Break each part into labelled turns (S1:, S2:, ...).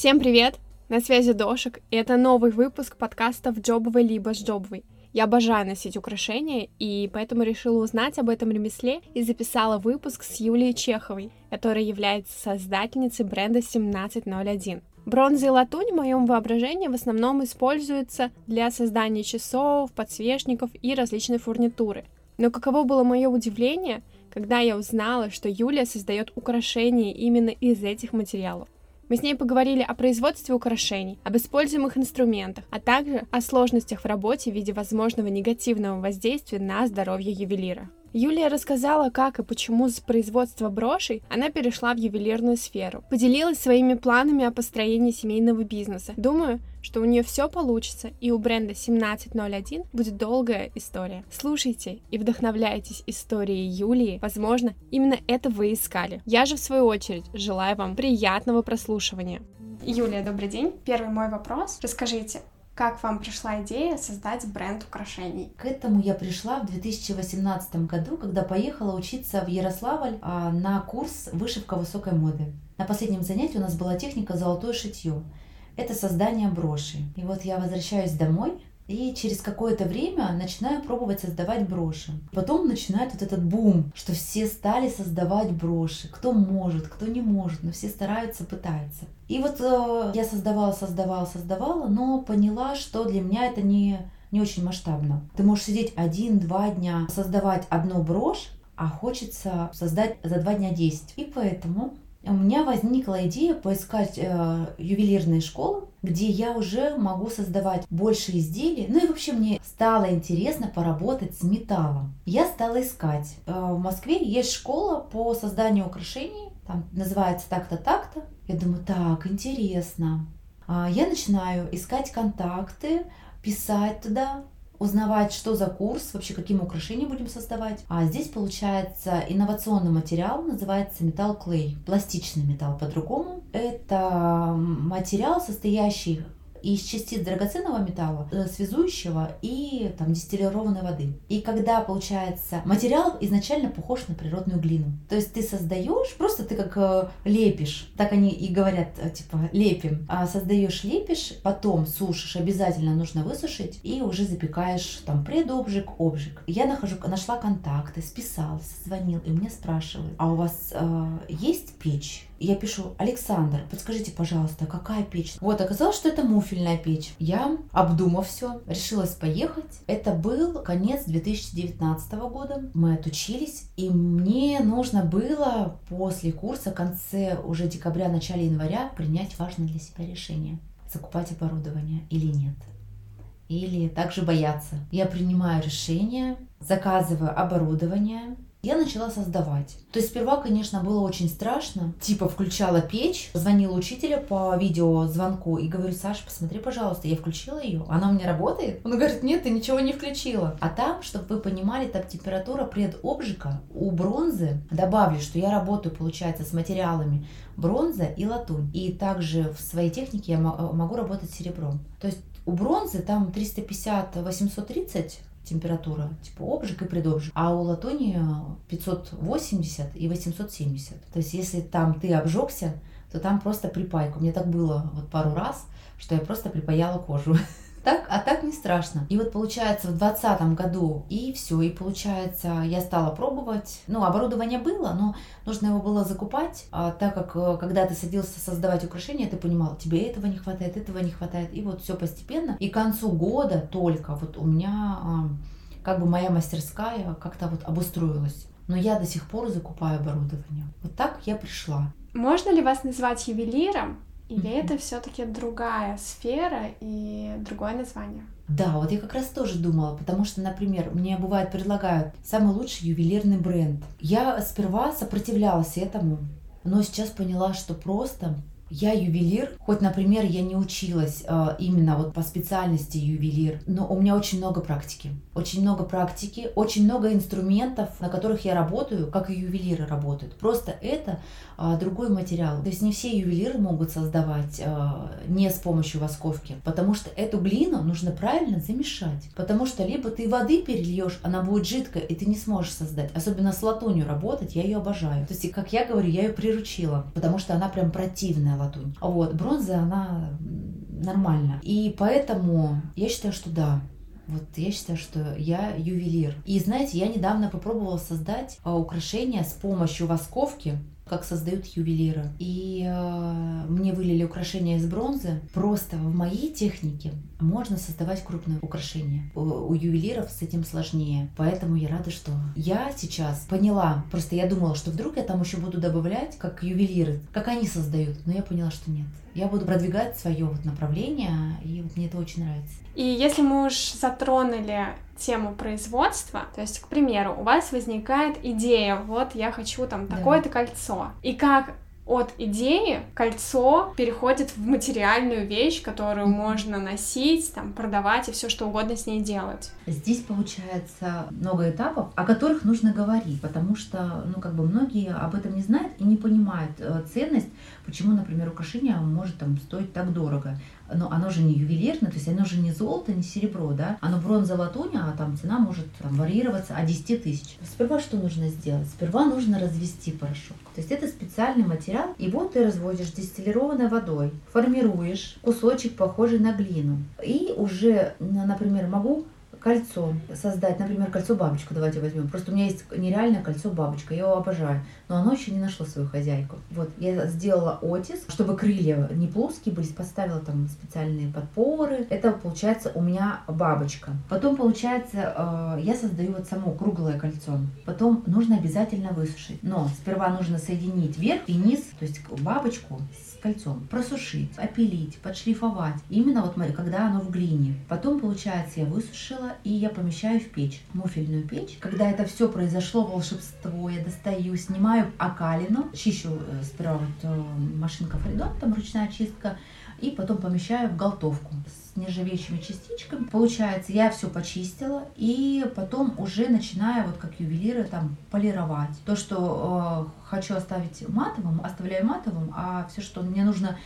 S1: Всем привет! На связи Дошик, и это новый выпуск подкаста «В джобовой либо с джобовой». Я обожаю носить украшения, и поэтому решила узнать об этом ремесле и записала выпуск с Юлией Чеховой, которая является создательницей бренда 1701. Бронза и латунь в моем воображении в основном используются для создания часов, подсвечников и различной фурнитуры. Но каково было мое удивление, когда я узнала, что Юлия создает украшения именно из этих материалов. Мы с ней поговорили о производстве украшений, об используемых инструментах, а также о сложностях в работе в виде возможного негативного воздействия на здоровье ювелира. Юлия рассказала, как и почему с производства брошей она перешла в ювелирную сферу. Поделилась своими планами о построении семейного бизнеса. Думаю, что у нее все получится, и у бренда 1701 будет долгая история. Слушайте и вдохновляйтесь историей Юлии. Возможно, именно это вы искали. Я же, в свою очередь, желаю вам приятного прослушивания. Юлия, добрый день. Первый мой вопрос. Расскажите, как вам пришла идея создать бренд украшений?
S2: К этому я пришла в 2018 году, когда поехала учиться в Ярославль а, на курс вышивка высокой моды. На последнем занятии у нас была техника золотое шитье. Это создание броши. И вот я возвращаюсь домой, и через какое-то время начинаю пробовать создавать броши. Потом начинает вот этот бум, что все стали создавать броши. Кто может, кто не может, но все стараются, пытаются. И вот э, я создавала, создавала, создавала, но поняла, что для меня это не, не очень масштабно. Ты можешь сидеть один-два дня, создавать одну брошь, а хочется создать за два дня 10. И поэтому у меня возникла идея поискать э, ювелирные школы, где я уже могу создавать больше изделий. Ну и вообще мне стало интересно поработать с металлом. Я стала искать. Э, в Москве есть школа по созданию украшений, там называется так-то, так-то. Я думаю, так, интересно. А я начинаю искать контакты, писать туда, узнавать, что за курс, вообще каким украшением будем создавать. А здесь получается инновационный материал, называется металл клей, пластичный металл по-другому. Это материал, состоящий из частиц драгоценного металла, э, связующего и там дистиллированной воды. И когда получается материал изначально похож на природную глину. То есть ты создаешь, просто ты как э, лепишь, так они и говорят, э, типа лепим, а создаешь лепишь, потом сушишь, обязательно нужно высушить и уже запекаешь там предобжиг, обжиг. Я нахожу, нашла контакты, списалась, звонил и мне спрашивают, а у вас э, есть печь? Я пишу, Александр, подскажите, пожалуйста, какая печь? Вот, оказалось, что это муфельная печь. Я, обдумав все, решилась поехать. Это был конец 2019 года. Мы отучились, и мне нужно было после курса, в конце уже декабря, начале января, принять важное для себя решение. Закупать оборудование или нет или также бояться. Я принимаю решение, заказываю оборудование, я начала создавать. То есть сперва, конечно, было очень страшно. Типа включала печь, звонила учителя по видеозвонку и говорю, Саша, посмотри, пожалуйста, я включила ее. Она у меня работает? Он говорит, нет, ты ничего не включила. А там, чтобы вы понимали, там температура предобжига у бронзы. Добавлю, что я работаю, получается, с материалами бронза и латунь. И также в своей технике я могу работать серебром. То есть у бронзы там 350-830 температура, типа обжиг и предобжиг, а у латуни 580 и 870. То есть если там ты обжегся, то там просто припайка. У меня так было вот пару раз, что я просто припаяла кожу. Так, а так не страшно. И вот получается в двадцатом году и все, и получается я стала пробовать. Ну, оборудование было, но нужно его было закупать, а так как э, когда ты садился создавать украшения, ты понимал, тебе этого не хватает, этого не хватает, и вот все постепенно. И к концу года только вот у меня а, как бы моя мастерская как-то вот обустроилась. Но я до сих пор закупаю оборудование. Вот так я пришла.
S1: Можно ли вас назвать ювелиром? Или mm-hmm. это все-таки другая сфера и другое название?
S2: Да, вот я как раз тоже думала, потому что, например, мне бывает предлагают самый лучший ювелирный бренд. Я сперва сопротивлялась этому, но сейчас поняла, что просто я ювелир, хоть, например, я не училась э, именно вот по специальности ювелир, но у меня очень много практики. Очень много практики, очень много инструментов, на которых я работаю, как и ювелиры работают. Просто это э, другой материал. То есть не все ювелиры могут создавать э, не с помощью восковки, потому что эту глину нужно правильно замешать. Потому что либо ты воды перельешь, она будет жидкая, и ты не сможешь создать. Особенно с латунью работать, я ее обожаю. То есть, как я говорю, я ее приручила, потому что она прям противная латунь. Вот, бронза, она нормально. И поэтому я считаю, что да, вот я считаю, что я ювелир. И знаете, я недавно попробовала создать а, украшения с помощью восковки как создают ювелиры. И э, мне вылили украшения из бронзы. Просто в моей технике можно создавать крупные украшения. У, у ювелиров с этим сложнее. Поэтому я рада, что я сейчас поняла. Просто я думала, что вдруг я там еще буду добавлять, как ювелиры, как они создают. Но я поняла, что нет. Я буду продвигать свое вот направление, и вот мне это очень нравится.
S1: И если мы уж затронули тему производства, то есть, к примеру, у вас возникает идея, вот я хочу там такое-то кольцо, и как от идеи кольцо переходит в материальную вещь, которую можно носить, там, продавать и все что угодно с ней делать.
S2: Здесь получается много этапов, о которых нужно говорить, потому что, ну, как бы многие об этом не знают и не понимают э, ценность, почему, например, украшение может там стоить так дорого но оно же не ювелирное, то есть оно же не золото, не серебро, да, оно бронза, латунь, а там цена может там, варьироваться от 10 тысяч. Сперва что нужно сделать? Сперва нужно развести порошок. То есть это специальный материал, его ты разводишь дистиллированной водой, формируешь кусочек, похожий на глину. И уже, например, могу кольцо создать, например, кольцо бабочку давайте возьмем. Просто у меня есть нереальное кольцо бабочка, я его обожаю, но оно еще не нашло свою хозяйку. Вот, я сделала отис, чтобы крылья не плоские были, поставила там специальные подпоры. Это получается у меня бабочка. Потом получается, э, я создаю вот само круглое кольцо. Потом нужно обязательно высушить. Но сперва нужно соединить верх и низ, то есть бабочку с кольцом, просушить, опилить, подшлифовать. Именно вот когда оно в глине. Потом, получается, я высушила, и я помещаю в печь, муфельную печь. Когда это все произошло, волшебство, я достаю, снимаю окалину, чищу э, сперва вот э, машинка Фридон, там ручная чистка, и потом помещаю в голтовку с нержавеющими частичками. Получается, я все почистила и потом уже начинаю, вот как ювелиры, там полировать. То, что э, хочу оставить матовым, оставляю матовым, а все, что мне нужно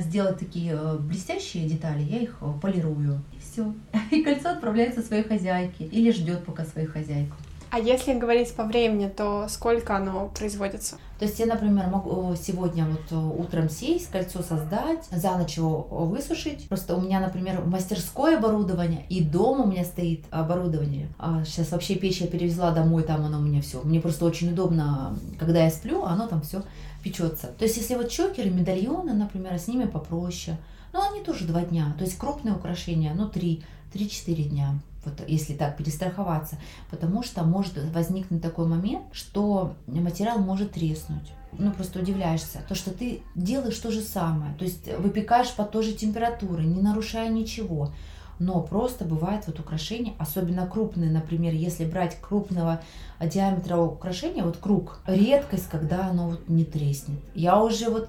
S2: сделать такие э, блестящие детали, я их полирую все. И кольцо отправляется своей хозяйке или ждет пока свою хозяйку.
S1: А если говорить по времени, то сколько оно производится?
S2: То есть я, например, могу сегодня вот э, утром сесть, кольцо создать, за ночь его высушить. Просто у меня, например, мастерское оборудование и дома у меня стоит оборудование. А сейчас вообще печь я перевезла домой, там оно у меня все. Мне просто очень удобно, когда я сплю, оно там все печется. То есть если вот чокеры, медальоны, например, с ними попроще. Но ну, они тоже два дня. То есть крупные украшения, ну, три, три-четыре дня. Вот если так перестраховаться, потому что может возникнуть такой момент, что материал может треснуть ну просто удивляешься, то, что ты делаешь то же самое, то есть выпекаешь по той же температуре, не нарушая ничего, но просто бывает вот украшения, особенно крупные, например, если брать крупного диаметра украшения, вот круг, редкость, когда оно вот не треснет. Я уже вот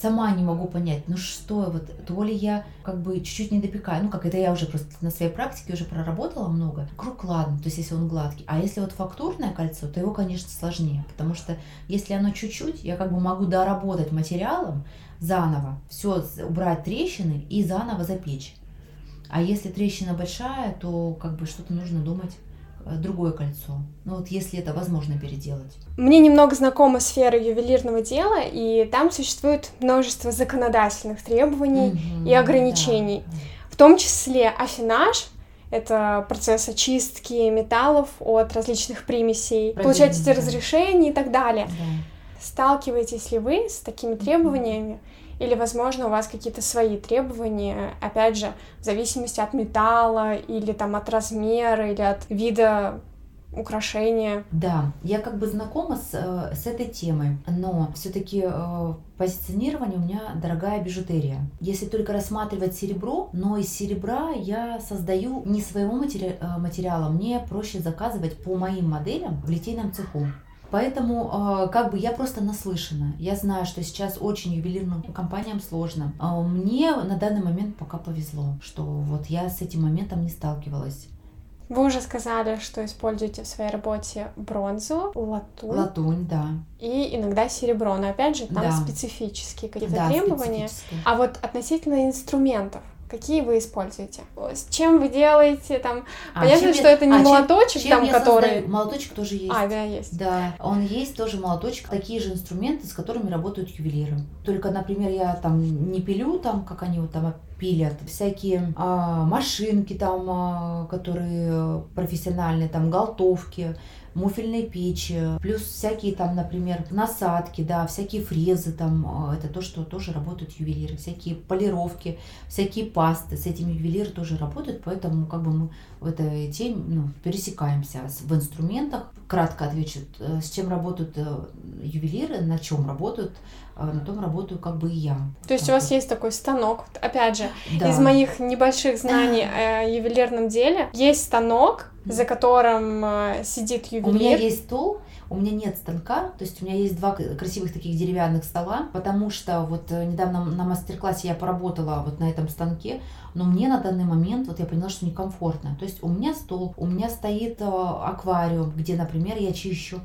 S2: сама не могу понять, ну что, вот то ли я как бы чуть-чуть не допекаю, ну как это я уже просто на своей практике уже проработала много. Круг ладно, то есть если он гладкий, а если вот фактурное кольцо, то его, конечно, сложнее, потому что если оно чуть-чуть, я как бы могу доработать материалом заново, все убрать трещины и заново запечь. А если трещина большая, то как бы что-то нужно думать Э, другое кольцо. Ну вот если это возможно переделать.
S1: Мне немного знакома сфера ювелирного дела, и там существует множество законодательных требований mm-hmm, и ограничений. Да. В том числе афинаж, это процесс очистки металлов от различных примесей, получать эти разрешения и так далее. Да. Сталкиваетесь ли вы с такими требованиями? Mm-hmm или, возможно, у вас какие-то свои требования, опять же, в зависимости от металла или там от размера или от вида украшения.
S2: Да, я как бы знакома с, э, с этой темой, но все-таки э, позиционирование у меня дорогая бижутерия. Если только рассматривать серебро, но из серебра я создаю не своего матери, э, материала, мне проще заказывать по моим моделям в литейном цеху. Поэтому а, как бы я просто наслышана. Я знаю, что сейчас очень ювелирным компаниям сложно. А мне на данный момент пока повезло, что вот я с этим моментом не сталкивалась.
S1: Вы уже сказали, что используете в своей работе бронзу, латунь.
S2: Латунь, да.
S1: И иногда серебро. Но опять же, там да. специфические какие-то да, требования. А вот относительно инструментов, Какие вы используете? С чем вы делаете там? А, Понятно, что я... это не а, молоточек чем, там, который. Создаю?
S2: Молоточек тоже есть.
S1: А, да, есть.
S2: Да, он есть тоже молоточек, такие же инструменты, с которыми работают ювелиры. Только, например, я там не пилю там, как они вот там пилят, всякие а, машинки там, а, которые профессиональные, там голтовки, муфельные печи, плюс всякие там, например, насадки, да, всякие фрезы там, а, это то, что тоже работают ювелиры, всякие полировки, всякие пасты, с этими ювелиры тоже работают, поэтому как бы мы в этой теме ну, пересекаемся в инструментах. Кратко отвечу, э, с чем работают э, ювелиры, на чем работают, э, на том работаю как бы и я.
S1: То есть у вас есть такой станок, опять же, да. из моих небольших знаний о ювелирном деле, есть станок, за которым сидит ювелир.
S2: У меня есть стол, у меня нет станка, то есть у меня есть два красивых таких деревянных стола, потому что вот э, недавно на мастер-классе я поработала вот на этом станке, но мне на данный момент вот я поняла, что некомфортно. То есть у меня стол, у меня стоит э, аквариум, где, например, я чищу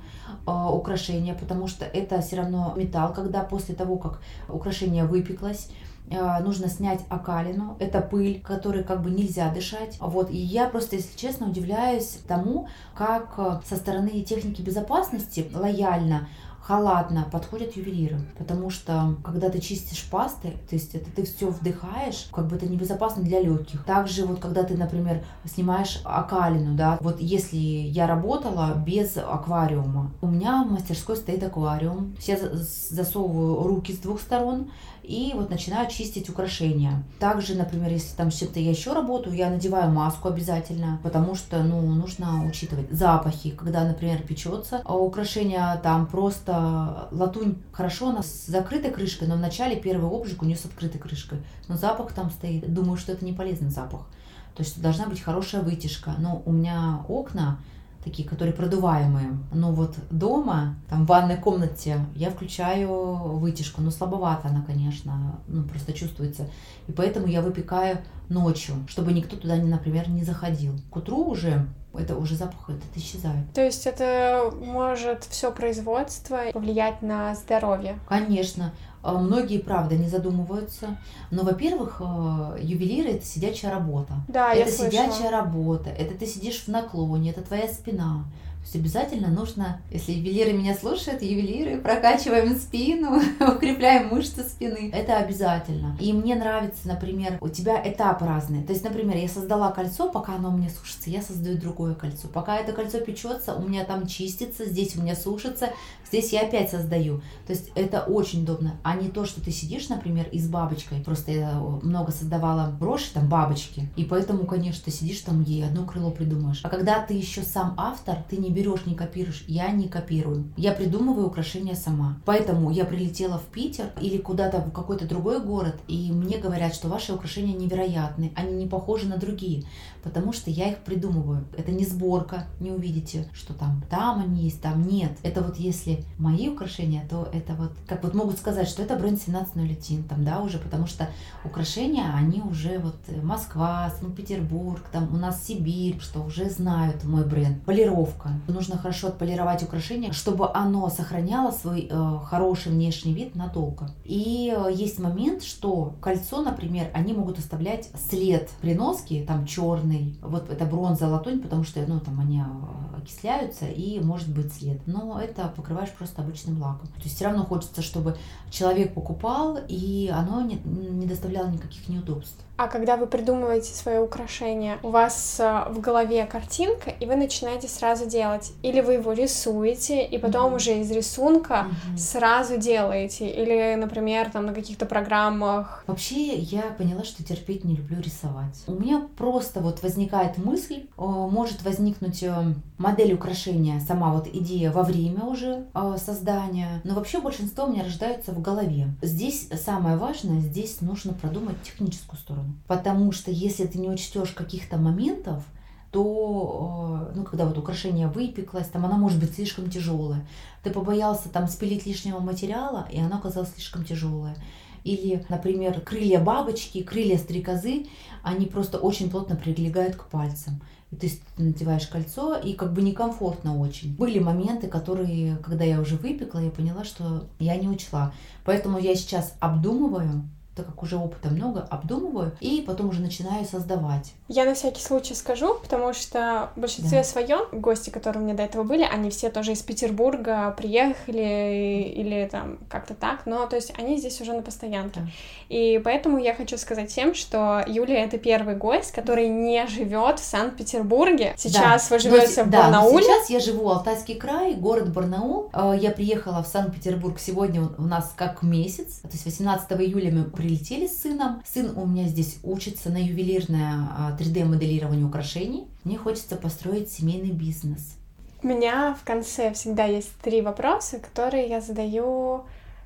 S2: э, украшения, потому что это все равно металл, когда после того, как украшение выпеклось, нужно снять окалину, это пыль, которой как бы нельзя дышать. Вот, и я просто, если честно, удивляюсь тому, как э, со стороны техники безопасности лояльно халатно подходят ювелиры, потому что когда ты чистишь пасты, то есть это ты все вдыхаешь, как бы это небезопасно для легких. Также вот когда ты, например, снимаешь окалину, да, вот если я работала без аквариума, у меня в мастерской стоит аквариум, я засовываю руки с двух сторон, и вот начинаю чистить украшения. Также, например, если там с чем-то я еще работаю, я надеваю маску обязательно, потому что, ну, нужно учитывать запахи. Когда, например, печется а украшение, там просто латунь хорошо, она с закрытой крышкой, но вначале первый обжиг у нее с открытой крышкой. Но запах там стоит. Думаю, что это не полезный запах. То есть должна быть хорошая вытяжка. Но у меня окна такие, которые продуваемые. Но вот дома, там в ванной комнате, я включаю вытяжку, но слабовато она, конечно, ну просто чувствуется. И поэтому я выпекаю ночью, чтобы никто туда, например, не заходил. К утру уже это уже запах этот исчезает.
S1: То есть это может все производство повлиять на здоровье?
S2: Конечно. А, многие, правда, не задумываются. Но, во-первых, а, ювелиры это сидячая работа.
S1: Да,
S2: это
S1: я
S2: сидячая
S1: слышала.
S2: работа. Это ты сидишь в наклоне, это твоя спина. То есть обязательно нужно, если ювелиры меня слушают, ювелиры, прокачиваем спину, укрепляем мышцы спины. Это обязательно. И мне нравится, например, у тебя этап разный. То есть, например, я создала кольцо, пока оно у меня сушится, я создаю другое кольцо. Пока это кольцо печется, у меня там чистится, здесь у меня сушится, здесь я опять создаю. То есть это очень удобно. А не то, что ты сидишь, например, и с бабочкой. Просто я много создавала броши, там бабочки. И поэтому, конечно, ты сидишь там ей одно крыло придумаешь. А когда ты еще сам автор, ты не берешь, не копируешь. Я не копирую. Я придумываю украшения сама. Поэтому я прилетела в Питер или куда-то в какой-то другой город, и мне говорят, что ваши украшения невероятны, они не похожи на другие, потому что я их придумываю. Это не сборка, не увидите, что там, там они есть, там нет. Это вот если мои украшения, то это вот, как вот могут сказать, что это бренд 1701, там, да, уже, потому что украшения, они уже вот э, Москва, Санкт-Петербург, там у нас Сибирь, что уже знают мой бренд. Полировка нужно хорошо отполировать украшение, чтобы оно сохраняло свой э, хороший внешний вид надолго. И э, есть момент, что кольцо, например, они могут оставлять след при носке, там черный, вот это бронза, латунь, потому что, ну, там они э, окисляются и может быть след. Но это покрываешь просто обычным лаком. То есть все равно хочется, чтобы человек покупал, и оно не, не доставляло никаких неудобств.
S1: А когда вы придумываете свое украшение, у вас э, в голове картинка, и вы начинаете сразу делать. Или вы его рисуете, и потом mm-hmm. уже из рисунка mm-hmm. сразу делаете. Или, например, там на каких-то программах.
S2: Вообще, я поняла, что терпеть не люблю рисовать. У меня просто вот возникает мысль, может возникнуть э, модель украшения, сама вот идея во время уже э, создания. Но вообще большинство у меня рождаются в голове. Здесь самое важное, здесь нужно продумать техническую сторону. Потому что если ты не учтешь каких-то моментов, то, э, ну, когда вот украшение выпеклось, там оно может быть слишком тяжелое. Ты побоялся там спилить лишнего материала, и оно оказалось слишком тяжелое. Или, например, крылья бабочки, крылья стрекозы, они просто очень плотно прилегают к пальцам. И ты надеваешь кольцо, и как бы некомфортно очень. Были моменты, которые, когда я уже выпекла, я поняла, что я не учла. Поэтому я сейчас обдумываю, так как уже опыта много, обдумываю и потом уже начинаю создавать.
S1: Я на всякий случай скажу, потому что в большинстве да. своем гости, которые у меня до этого были, они все тоже из Петербурга приехали или там как-то так, но то есть они здесь уже на постоянке. Да. И поэтому я хочу сказать всем, что Юлия это первый гость, который не живет в Санкт-Петербурге. Сейчас да. вы живете в да, Барнауле.
S2: Сейчас я живу в Алтайский край, город Барнаул. Э, я приехала в Санкт-Петербург сегодня у нас как месяц, то есть 18 июля мы прилетели с сыном. Сын у меня здесь учится на ювелирное 3D-моделирование а, украшений. Мне хочется построить семейный бизнес.
S1: У меня в конце всегда есть три вопроса, которые я задаю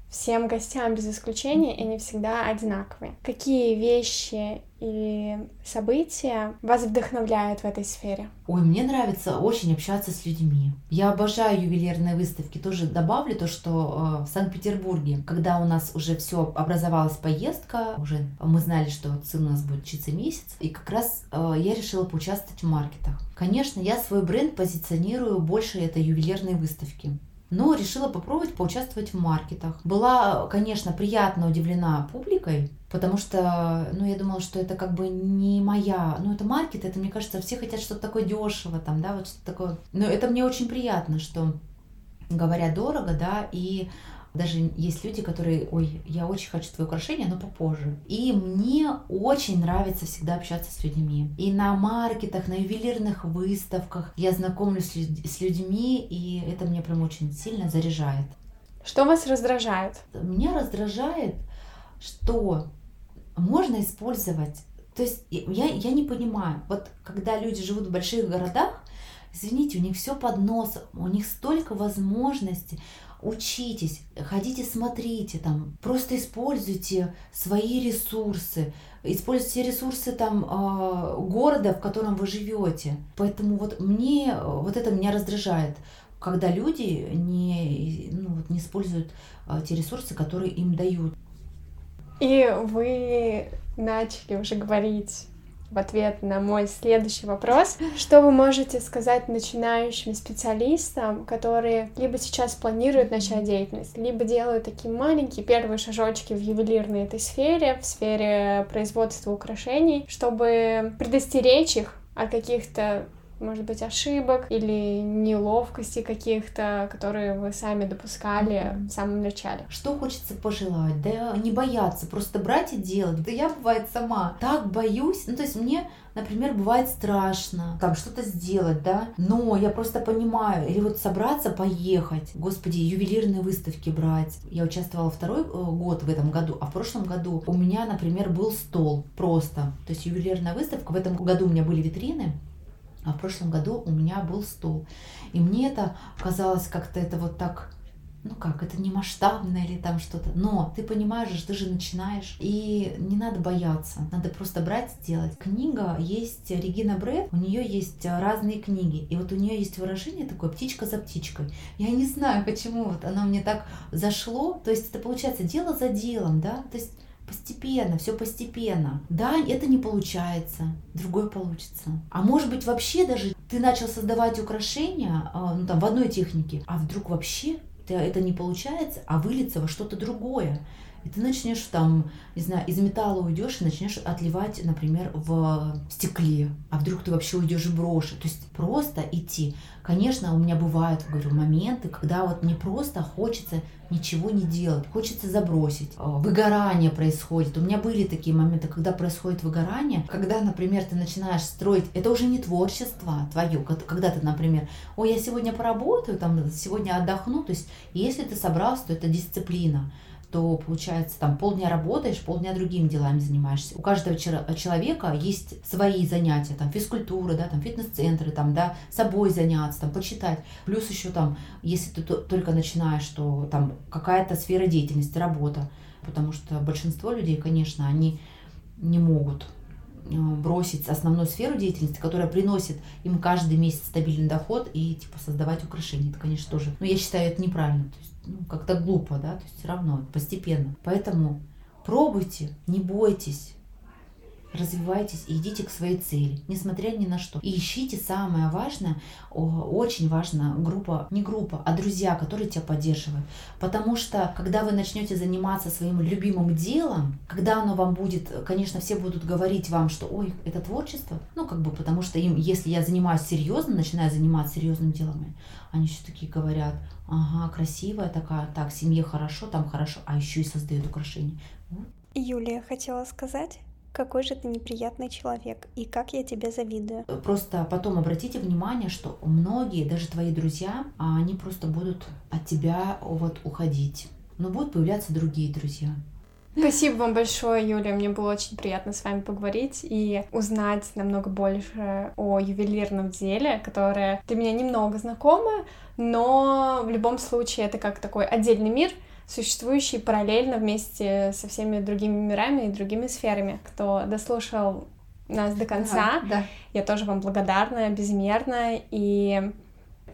S1: всем гостям без исключения, и они всегда одинаковые. Какие вещи и события вас вдохновляют в этой сфере?
S2: Ой, мне нравится очень общаться с людьми. Я обожаю ювелирные выставки. Тоже добавлю то, что э, в Санкт-Петербурге, когда у нас уже все образовалась поездка, уже мы знали, что сын у нас будет учиться месяц, и как раз э, я решила поучаствовать в маркетах. Конечно, я свой бренд позиционирую больше это ювелирные выставки но решила попробовать поучаствовать в маркетах. Была, конечно, приятно удивлена публикой, потому что, ну, я думала, что это как бы не моя, ну, это маркет, это, мне кажется, все хотят что-то такое дешево, там, да, вот что-то такое. Но это мне очень приятно, что говорят дорого, да, и даже есть люди, которые, ой, я очень хочу твое украшение, но попозже. И мне очень нравится всегда общаться с людьми. И на маркетах, на ювелирных выставках я знакомлюсь с людьми, и это мне прям очень сильно заряжает.
S1: Что вас раздражает?
S2: Меня раздражает, что можно использовать то есть я, я не понимаю, вот когда люди живут в больших городах, извините, у них все под носом, у них столько возможностей, учитесь, ходите, смотрите, там, просто используйте свои ресурсы, используйте ресурсы там а, города, в котором вы живете. Поэтому вот мне, вот это меня раздражает, когда люди не, ну, вот, не используют а, те ресурсы, которые им дают.
S1: И вы начали уже говорить в ответ на мой следующий вопрос. Что вы можете сказать начинающим специалистам, которые либо сейчас планируют начать деятельность, либо делают такие маленькие первые шажочки в ювелирной этой сфере, в сфере производства украшений, чтобы предостеречь их от каких-то может быть, ошибок или неловкости каких-то, которые вы сами допускали mm-hmm. в самом начале.
S2: Что хочется пожелать? Да не бояться, просто брать и делать. Да я, бывает, сама так боюсь. Ну, то есть мне например, бывает страшно там что-то сделать, да, но я просто понимаю, или вот собраться, поехать, господи, ювелирные выставки брать. Я участвовала второй э, год в этом году, а в прошлом году у меня, например, был стол просто, то есть ювелирная выставка, в этом году у меня были витрины, а в прошлом году у меня был стол. И мне это казалось как-то это вот так, ну как, это не масштабно или там что-то. Но ты понимаешь, ты же начинаешь, и не надо бояться, надо просто брать, сделать. Книга есть Регина Бред, у нее есть разные книги, и вот у нее есть выражение такое «птичка за птичкой». Я не знаю, почему вот оно мне так зашло, то есть это получается дело за делом, да, то есть Постепенно, все постепенно. Да, это не получается, другое получится. А может быть вообще даже ты начал создавать украшения а, ну, там, в одной технике, а вдруг вообще это не получается, а выльется во что-то другое. И ты начнешь там, не знаю, из металла уйдешь и начнешь отливать, например, в стекле. А вдруг ты вообще уйдешь в броши. То есть просто идти. Конечно, у меня бывают, говорю, моменты, когда вот не просто хочется ничего не делать, хочется забросить. Э, выгорание происходит. У меня были такие моменты, когда происходит выгорание, когда, например, ты начинаешь строить, это уже не творчество твое, когда ты, например, ой, я сегодня поработаю, там, сегодня отдохну, то есть если ты собрался, то это дисциплина то получается там полдня работаешь, полдня другими делами занимаешься. У каждого человека есть свои занятия, там физкультура, да, там фитнес-центры, там, да, собой заняться, там, почитать. Плюс еще там, если ты только начинаешь, то там какая-то сфера деятельности, работа. Потому что большинство людей, конечно, они не могут э, бросить основную сферу деятельности, которая приносит им каждый месяц стабильный доход и типа создавать украшения. Это, конечно, тоже. Но я считаю это неправильно. То есть ну, как-то глупо, да, то есть все равно постепенно. Поэтому пробуйте, не бойтесь. Развивайтесь и идите к своей цели, несмотря ни на что. И ищите самое важное, очень важно, группа, не группа, а друзья, которые тебя поддерживают. Потому что, когда вы начнете заниматься своим любимым делом, когда оно вам будет, конечно, все будут говорить вам, что, ой, это творчество, ну, как бы, потому что им, если я занимаюсь серьезно, начинаю заниматься серьезным делом, они еще такие говорят, ага, красивая такая, так, семье хорошо, там хорошо, а еще и создают украшения.
S3: Юлия хотела сказать, какой же ты неприятный человек и как я тебе завидую.
S2: Просто потом обратите внимание, что многие, даже твои друзья, а они просто будут от тебя вот уходить. Но будут появляться другие друзья.
S1: Спасибо вам большое, Юлия. Мне было очень приятно с вами поговорить и узнать намного больше о ювелирном деле, которое для меня немного знакомо, но в любом случае это как такой отдельный мир, существующий параллельно вместе со всеми другими мирами и другими сферами. Кто дослушал нас до конца,
S2: да, да.
S1: я тоже вам благодарна безмерно и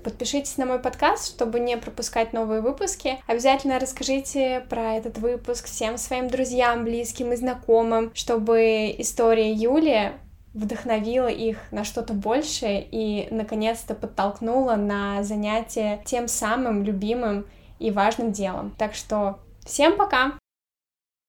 S1: подпишитесь на мой подкаст, чтобы не пропускать новые выпуски. Обязательно расскажите про этот выпуск всем своим друзьям, близким и знакомым, чтобы история Юли вдохновила их на что-то большее и, наконец-то, подтолкнула на занятие тем самым любимым и важным делом. Так что всем пока!